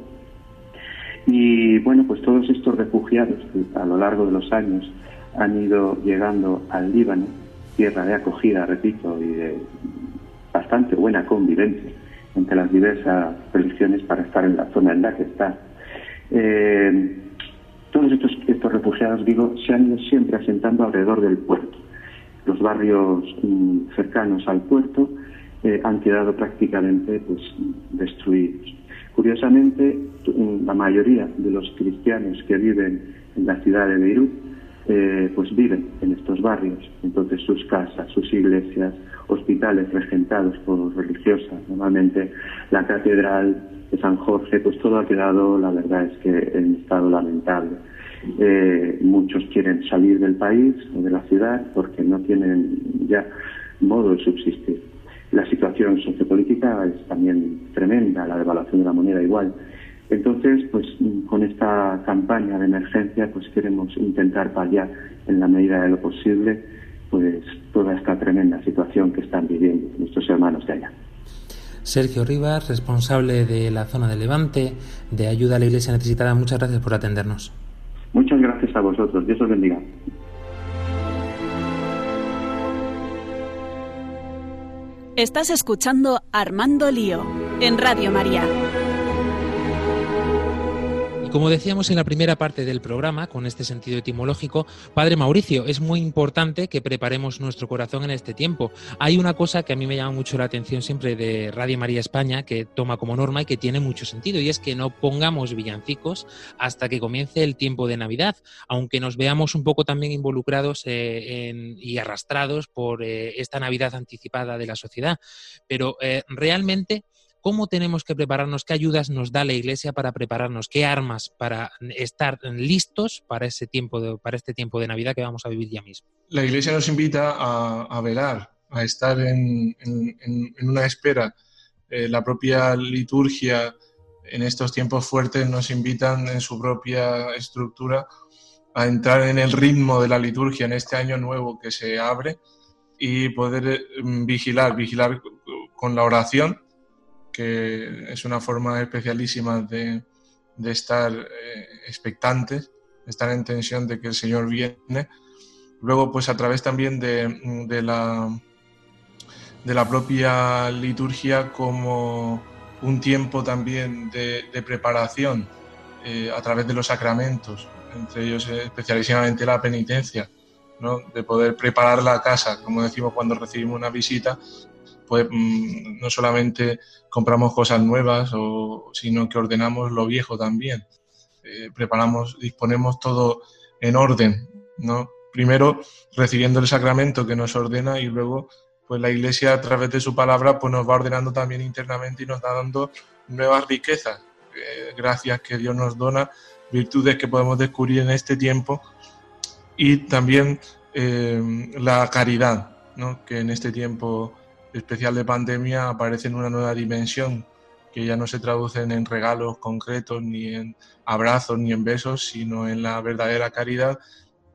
Speaker 10: Y bueno, pues todos estos refugiados a lo largo de los años han ido llegando al Líbano, tierra de acogida, repito, y de bastante buena convivencia entre las diversas religiones para estar en la zona en la que está. Eh, todos estos, estos refugiados, digo, se han ido siempre asentando alrededor del puerto. Los barrios mm, cercanos al puerto eh, han quedado prácticamente pues, destruidos. Curiosamente, la mayoría de los cristianos que viven en la ciudad de Beirut eh, pues viven en estos barrios. Entonces sus casas, sus iglesias, hospitales regentados por religiosas, normalmente la catedral de San Jorge, pues todo ha quedado, la verdad es que en estado lamentable. Eh, muchos quieren salir del país o de la ciudad porque no tienen ya modo de subsistir. La situación sociopolítica es también tremenda, la devaluación de la moneda igual. Entonces, pues con esta campaña de emergencia, pues queremos intentar paliar en la medida de lo posible, pues toda esta tremenda situación que están viviendo nuestros hermanos de allá.
Speaker 1: Sergio Rivas, responsable de la zona de Levante, de ayuda a la Iglesia necesitada, muchas gracias por atendernos.
Speaker 10: Muchas gracias a vosotros. Dios os bendiga.
Speaker 11: Estás escuchando Armando Lío en Radio María.
Speaker 1: Y como decíamos en la primera parte del programa, con este sentido etimológico, Padre Mauricio, es muy importante que preparemos nuestro corazón en este tiempo. Hay una cosa que a mí me llama mucho la atención siempre de Radio María España, que toma como norma y que tiene mucho sentido, y es que no pongamos villancicos hasta que comience el tiempo de Navidad, aunque nos veamos un poco también involucrados eh, y arrastrados por eh, esta Navidad anticipada de la sociedad. Pero eh, realmente ¿Cómo tenemos que prepararnos? ¿Qué ayudas nos da la Iglesia para prepararnos? ¿Qué armas para estar listos para, ese tiempo de, para este tiempo de Navidad que vamos a vivir ya mismo?
Speaker 5: La Iglesia nos invita a, velar, a estar en, una espera. Eh, la propia liturgia en estos tiempos fuertes nos invitan en su propia estructura a entrar en el ritmo de la liturgia en este año nuevo que se abre y poder mm, vigilar, vigilar con la oración que es una forma especialísima de, estar eh, expectantes, estar en tensión de que el Señor viene. Luego, pues a través también de, la, de la propia liturgia como un tiempo también de, preparación eh, a través de los sacramentos, entre ellos especialísimamente la penitencia, ¿no? de poder preparar la casa, como decimos cuando recibimos una visita, pues mm, no solamente compramos cosas nuevas, o, sino que ordenamos lo viejo también. Eh, preparamos, disponemos todo en orden, ¿no? Primero recibiendo el sacramento que nos ordena y luego pues la Iglesia a través de su palabra pues nos va ordenando también internamente y nos da dando nuevas riquezas, eh, gracias que Dios nos dona, virtudes que podemos descubrir en este tiempo y también eh, la caridad, ¿no? que en este tiempo especial de pandemia aparece en una nueva dimensión que ya no se traducen en regalos concretos, ni en abrazos, ni en besos, sino en la verdadera caridad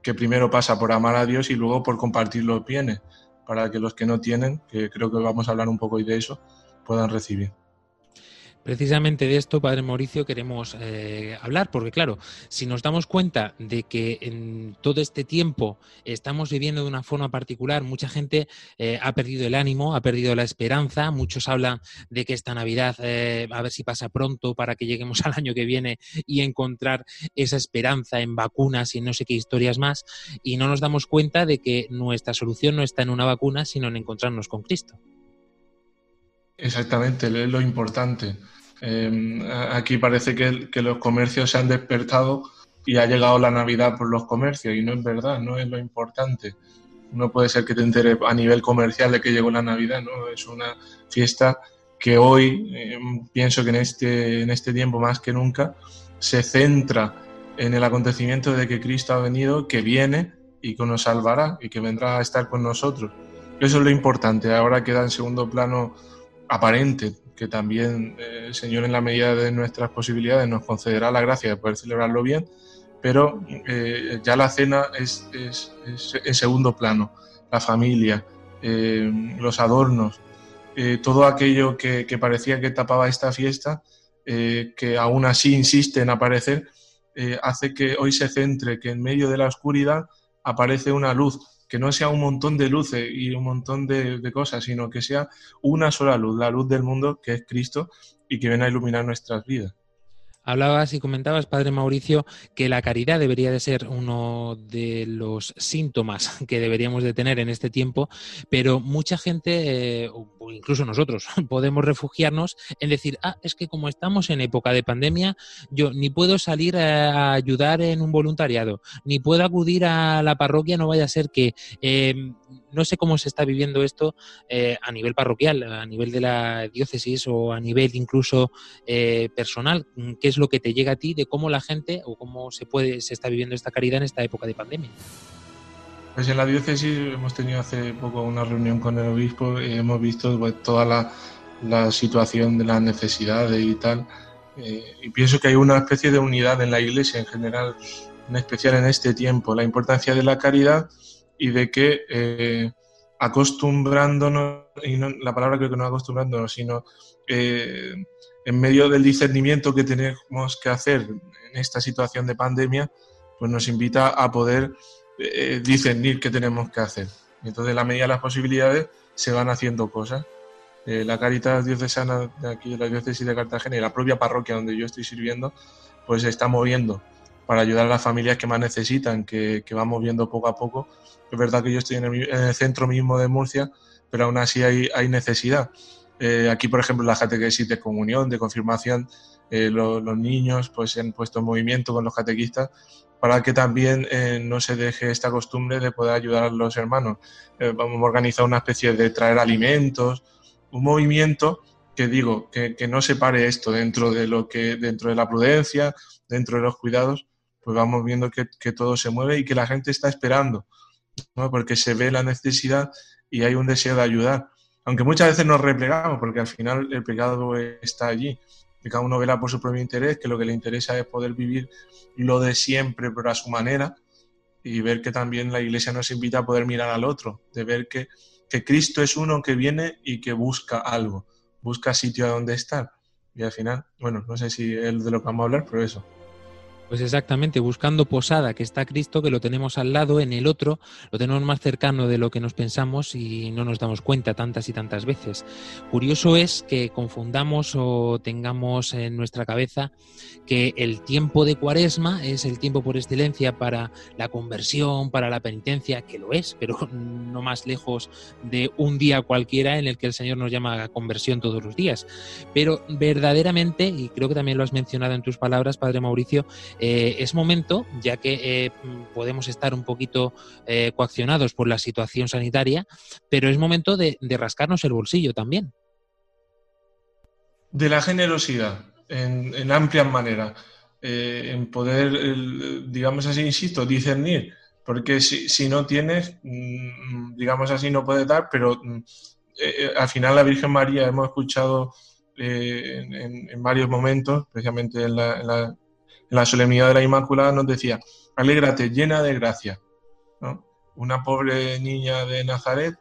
Speaker 5: que primero pasa por amar a Dios y luego por compartir los bienes, para que los que no tienen, que creo que vamos a hablar un poco hoy de eso, puedan recibir.
Speaker 1: Precisamente de esto, Padre Mauricio, queremos eh, hablar, porque claro, si nos damos cuenta de que en todo este tiempo estamos viviendo de una forma particular, mucha gente eh, ha perdido el ánimo, ha perdido la esperanza, muchos hablan de que esta Navidad eh, a ver si pasa pronto para que lleguemos al año que viene y encontrar esa esperanza en vacunas y no sé qué historias más, y no nos damos cuenta de que nuestra solución no está en una vacuna, sino en encontrarnos con Cristo.
Speaker 5: Exactamente, es lo importante. Em, aquí parece que, los comercios se han despertado y ha llegado la Navidad por los comercios y no es verdad, no es lo importante. No puede ser que te entere a nivel comercial de que llegó la Navidad, ¿no? Es una fiesta que hoy em, pienso que en este, en este tiempo más que nunca se centra en el acontecimiento de que Cristo ha venido, que viene y que nos salvará y que vendrá a estar con nosotros. Eso es lo importante. Ahora queda en segundo plano aparente, que también eh, el Señor en la medida de nuestras posibilidades nos concederá la gracia de poder celebrarlo bien, pero eh, ya la cena es, en segundo plano, la familia, eh, los adornos, todo aquello que, que, parecía que tapaba esta fiesta, que aún así insiste en aparecer, hace que hoy se centre, que en medio de la oscuridad aparece una luz, que no sea un montón de luces y un montón de, cosas, sino que sea una sola luz, la luz del mundo que es Cristo y que viene a iluminar nuestras vidas.
Speaker 1: Hablabas y comentabas, Padre Mauricio, que la caridad debería de ser uno de los síntomas que deberíamos de tener en este tiempo, pero mucha gente, eh, o incluso nosotros, podemos refugiarnos en decir, ah, es que como estamos en época de pandemia, yo ni puedo salir a ayudar en un voluntariado, ni puedo acudir a la parroquia, no vaya a ser que... Eh, no sé cómo se está viviendo esto eh, a nivel parroquial, a nivel de la diócesis o a nivel incluso eh, personal. ¿Qué es lo que te llega a ti de cómo la gente o cómo se está viviendo esta caridad en esta época de pandemia?
Speaker 5: Pues en la diócesis hemos tenido hace poco una reunión con el obispo y hemos visto pues, toda la, la, situación de las necesidades y tal. Eh, y pienso que hay una especie de unidad en la iglesia en general, en especial en este tiempo, la importancia de la caridad y de que eh, acostumbrándonos, y no, la palabra creo que no acostumbrándonos, sino eh, en medio del discernimiento que tenemos que hacer en esta situación de pandemia, pues nos invita a poder eh, discernir qué tenemos que hacer. Entonces, en la medida de las posibilidades, se van haciendo cosas. la Caritas Diocesana de aquí, de la Diócesis de Cartagena y la propia parroquia donde yo estoy sirviendo, pues se está moviendo para ayudar a las familias que más necesitan, que, que vamos viendo poco a poco. Es verdad que yo estoy en el, centro mismo de Murcia, pero aún así hay, hay necesidad. Eh, aquí, por ejemplo, la catequesis de comunión, de confirmación, eh, los niños pues se han puesto en movimiento con los catequistas para que también eh, no se deje esta costumbre de poder ayudar a los hermanos. vamos a organizar una especie de traer alimentos, un movimiento que digo, que, que, no separe esto dentro de lo que, dentro de la prudencia, dentro de los cuidados, pues vamos viendo que, todo se mueve y que la gente está esperando, porque se ve la necesidad y hay un deseo de ayudar. Aunque muchas veces nos replegamos, porque al final el pecado está allí, que cada uno vela por su propio interés, que lo que le interesa es poder vivir lo de siempre, pero a su manera, y ver que también la Iglesia nos invita a poder mirar al otro, de ver que, que Cristo es uno que viene y que busca algo, busca sitio a donde estar. Y al final, bueno, no sé si es de lo que vamos a hablar, pero eso.
Speaker 1: Pues exactamente, buscando posada, que está Cristo, que lo tenemos al lado, en el otro, lo tenemos más cercano de lo que nos pensamos y no nos damos cuenta tantas y tantas veces. Curioso es que confundamos o tengamos en nuestra cabeza que el tiempo de cuaresma es el tiempo por excelencia para la conversión, para la penitencia, que lo es, pero no más lejos de un día cualquiera en el que el Señor nos llama a conversión todos los días. Pero verdaderamente, y creo que también lo has mencionado en tus palabras, Padre Mauricio, eh, es momento, ya que eh, podemos estar un poquito eh, coaccionados por la situación sanitaria, pero es momento de, rascarnos el bolsillo también.
Speaker 5: De la generosidad, en, amplias maneras, en poder, digamos así, insisto, discernir, porque si, no tienes, mm, digamos así, no puedes dar, pero mm, al final la Virgen María hemos escuchado en, varios momentos, especialmente en la solemnidad de la Inmaculada nos decía, alégrate, llena de gracia. Una pobre niña de Nazaret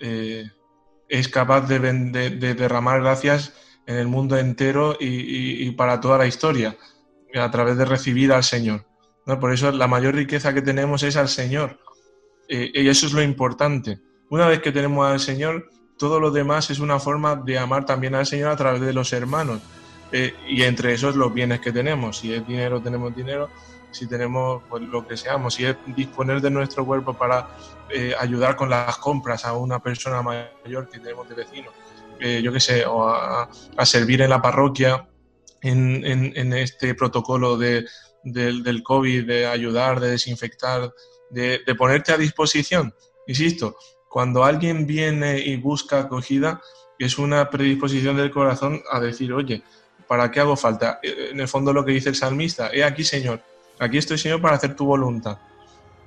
Speaker 5: eh, es capaz de, derramar gracias en el mundo entero y, para toda la historia, a través de recibir al Señor. Por eso la mayor riqueza que tenemos es al Señor. Eh, y eso es lo importante. Una vez que tenemos al Señor, todo lo demás es una forma de amar también al Señor a través de los hermanos. Eh, y entre esos los bienes que tenemos. Si es dinero, tenemos dinero. Si tenemos pues, lo que seamos, si es disponer de nuestro cuerpo para eh, ayudar con las compras a una persona mayor que tenemos de vecino, eh, yo qué sé, o a, servir en la parroquia en, en, este protocolo de, del COVID, de ayudar, de desinfectar, de, de ponerte a disposición. Insisto, cuando alguien viene y busca acogida, es una predisposición del corazón a decir, oye, ¿para qué hago falta? Eh, en el fondo lo que dice el salmista, he aquí Señor, aquí estoy Señor para hacer tu voluntad.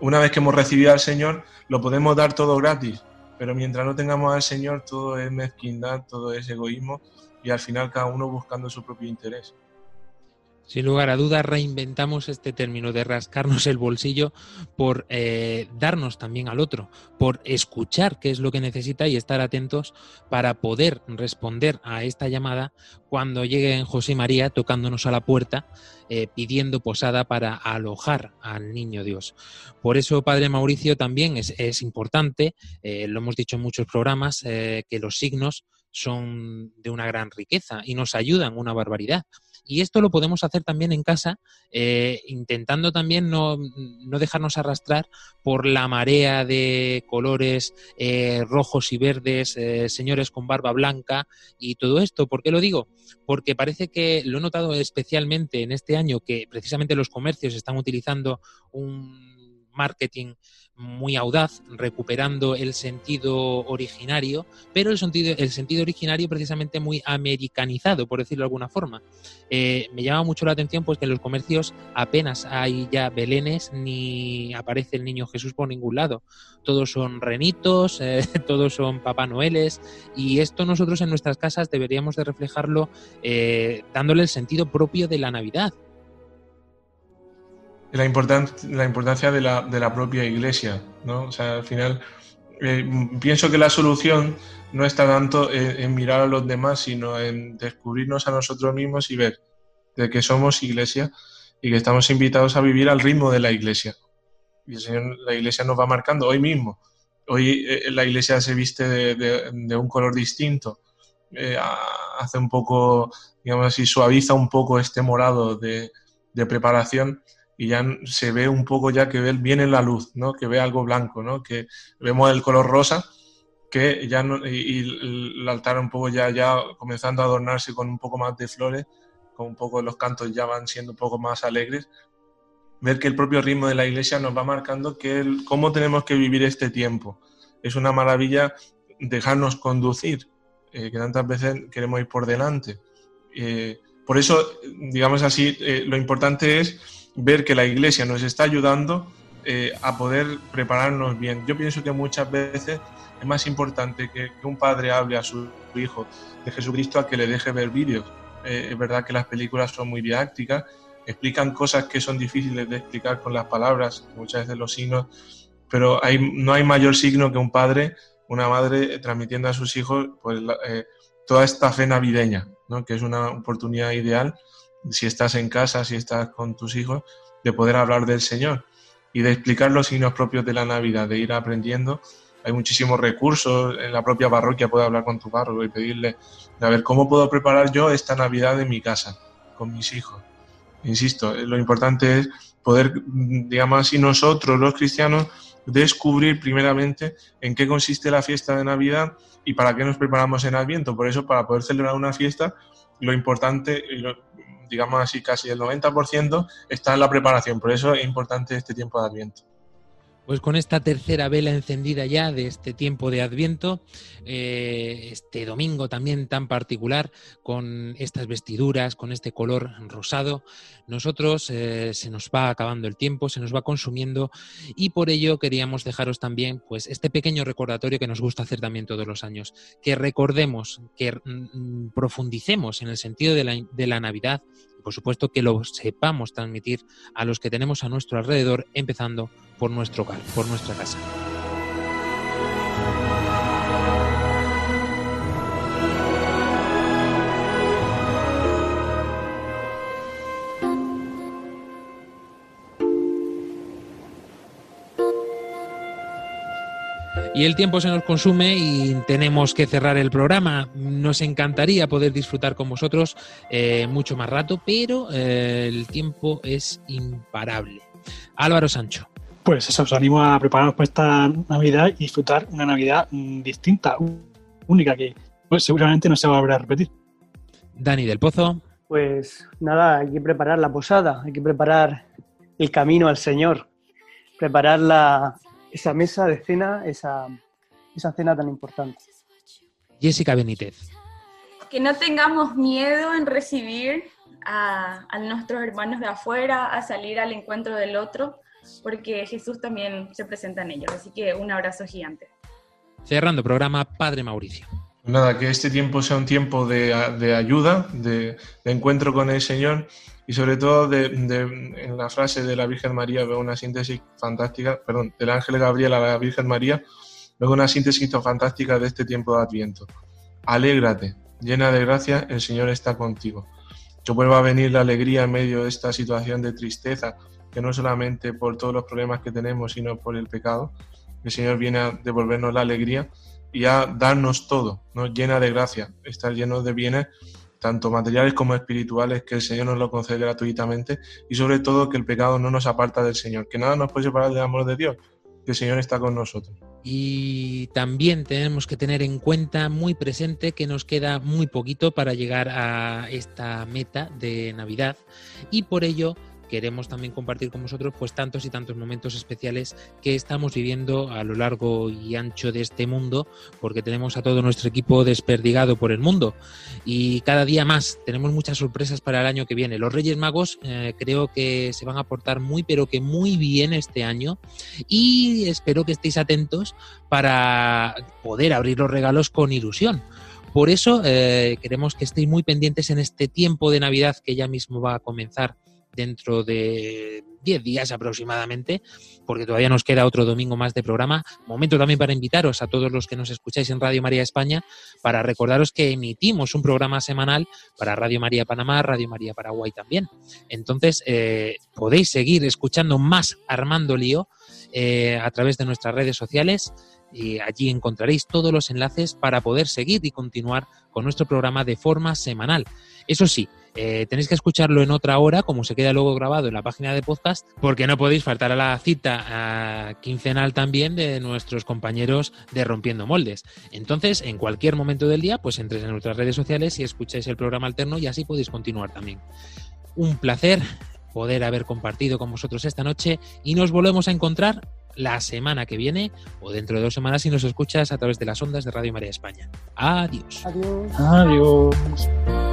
Speaker 5: Una vez que hemos recibido al Señor, lo podemos dar todo gratis, pero mientras no tengamos al Señor, todo es mezquindad, todo es egoísmo y al final cada uno buscando su propio interés.
Speaker 1: Sin lugar a dudas, reinventamos este término de rascarnos el bolsillo por eh, darnos también al otro, por escuchar qué es lo que necesita y estar atentos para poder responder a esta llamada cuando llegue José María tocándonos a la puerta, eh, pidiendo posada para alojar al niño Dios. Por eso, Padre Mauricio, también es, importante, eh, lo hemos dicho en muchos programas, que los signos son de una gran riqueza y nos ayudan una barbaridad Y esto lo podemos hacer también en casa, eh, intentando también no, no, dejarnos arrastrar por la marea de colores eh, rojos y verdes, eh, señores con barba blanca y todo esto. ¿Por qué lo digo? Porque parece que lo he notado especialmente en este año que precisamente los comercios están utilizando un marketing muy audaz, recuperando el sentido originario, pero el sentido, el sentido originario precisamente muy americanizado, por decirlo de alguna forma. Eh, me llama mucho la atención pues que en los comercios apenas hay ya belenes ni aparece el niño Jesús por ningún lado. Todos son renitos, eh, todos son Papá Noeles y esto nosotros en nuestras casas deberíamos de reflejarlo eh, dándole el sentido propio de la Navidad
Speaker 5: la, la importancia de la, de la, propia iglesia, ¿no? O sea, al final eh, pienso que la solución no está tanto en, mirar a los demás, sino en descubrirnos a nosotros mismos y ver de que somos iglesia y que estamos invitados a vivir al ritmo de la iglesia. Y el Señor, la iglesia nos va marcando hoy mismo. Hoy eh, la iglesia se viste de, un color distinto. Eh, hace un poco, digamos así, suaviza un poco este morado de, de preparación y ya se ve un poco ya que viene la luz, ¿no? Que ve algo blanco, ¿no? Que vemos el color rosa, que ya no, y, el altar un poco ya, ya comenzando a adornarse con un poco más de flores, con un poco los cantos ya van siendo un poco más alegres. Ver que el propio ritmo de la iglesia nos va marcando que cómo tenemos que vivir este tiempo. Es una maravilla dejarnos conducir, eh, que tantas veces queremos ir por delante. Eh, por eso, digamos así, eh, lo importante es ver que la iglesia nos está ayudando eh, a poder prepararnos bien. Yo pienso que muchas veces es más importante que, un padre hable a su hijo de Jesucristo a que le deje ver vídeos. Eh, es verdad que las películas son muy didácticas, explican cosas que son difíciles de explicar con las palabras, muchas veces los signos, pero no hay mayor signo que un padre, una madre transmitiendo a sus hijos pues, eh, toda esta fe navideña, ¿no? que es una oportunidad ideal si estás en casa, si estás con tus hijos, de poder hablar del Señor y de explicar los signos propios de la Navidad, de ir aprendiendo. Hay muchísimos recursos, en la propia parroquia puedes hablar con tu párroco y pedirle, a ver, ¿cómo puedo preparar yo esta Navidad en mi casa, con mis hijos? Insisto, lo importante es poder, digamos así, nosotros los cristianos, descubrir primeramente en qué consiste la fiesta de Navidad y para qué nos preparamos en Adviento. Por eso, para poder celebrar una fiesta, lo importante, digamos así, casi el 90% está en la preparación. Por eso es importante este tiempo de Adviento.
Speaker 1: Pues con esta tercera vela encendida ya de este tiempo de Adviento, eh, este domingo también tan particular, con estas vestiduras, con este color rosado, nosotros eh, se nos va acabando el tiempo, se nos va consumiendo y por ello queríamos dejaros también pues este pequeño recordatorio que nos gusta hacer también todos los años, que recordemos, que mm, profundicemos en el sentido de la, de la Navidad por supuesto que lo sepamos transmitir a los que tenemos a nuestro alrededor, empezando por nuestro hogar, por nuestra casa. Y el tiempo se nos consume y tenemos que cerrar el programa. Nos encantaría poder disfrutar con vosotros eh, mucho más rato, pero eh, el tiempo es imparable. Álvaro Sancho.
Speaker 2: Pues eso, os animo a prepararnos para esta Navidad y disfrutar una Navidad mm, distinta, única, que pues, seguramente no se va a volver a repetir.
Speaker 1: Dani del Pozo.
Speaker 4: Pues nada, hay que preparar la posada, hay que preparar el camino al Señor, preparar la, esa mesa de cena, esa, esa cena tan importante.
Speaker 1: Jessica Benítez.
Speaker 3: Que no tengamos miedo en recibir a, a, nuestros hermanos de afuera, a salir al encuentro del otro, porque Jesús también se presenta en ellos. Así que un abrazo gigante.
Speaker 1: Cerrando programa, Padre Mauricio.
Speaker 5: Nada, que este tiempo sea un tiempo de, de ayuda, de, de, encuentro con el Señor y sobre todo de, en la frase de la Virgen María veo una síntesis fantástica, perdón, del ángel Gabriel a la Virgen María, veo una síntesis fantástica de este tiempo de Adviento. Alégrate, llena de gracia, el Señor está contigo. Que vuelva a venir la alegría en medio de esta situación de tristeza, que no solamente por todos los problemas que tenemos, sino por el pecado. El Señor viene a devolvernos la alegría y a darnos todo, ¿no? llena de gracia, estar lleno de bienes tanto materiales como espirituales, que el Señor nos lo concede gratuitamente y sobre todo que el pecado no nos aparta del Señor, que nada nos puede separar del amor de Dios, que el Señor está con nosotros.
Speaker 1: Y también tenemos que tener en cuenta muy presente que nos queda muy poquito para llegar a esta meta de Navidad y por ello queremos también compartir con vosotros pues tantos y tantos momentos especiales que estamos viviendo a lo largo y ancho de este mundo porque tenemos a todo nuestro equipo desperdigado por el mundo y cada día más tenemos muchas sorpresas para el año que viene. Los Reyes Magos eh, creo que se van a portar muy pero que muy bien este año y espero que estéis atentos para poder abrir los regalos con ilusión. Por eso eh, queremos que estéis muy pendientes en este tiempo de Navidad que ya mismo va a comenzar dentro de 10 días aproximadamente, porque todavía nos queda otro domingo más de programa. Momento también para invitaros a todos los que nos escucháis en Radio María España para recordaros que emitimos un programa semanal para Radio María Panamá, Radio María Paraguay también. Entonces, eh, podéis seguir escuchando más Armando Lío eh, a través de nuestras redes sociales y allí encontraréis todos los enlaces para poder seguir y continuar con nuestro programa de forma semanal. Eso sí, eh, tenéis que escucharlo en otra hora, como se queda luego grabado en la página de podcast, porque no podéis faltar a la cita quincenal también de nuestros compañeros de Rompiendo Moldes. Entonces, en cualquier momento del día, pues entréis en nuestras redes sociales y escucháis el programa alterno y así podéis continuar también. Un placer poder haber compartido con vosotros esta noche y nos volvemos a encontrar la semana que viene o dentro de dos semanas si nos escuchas a través de las ondas de Radio María España. Adiós.
Speaker 4: Adiós.
Speaker 2: Adiós.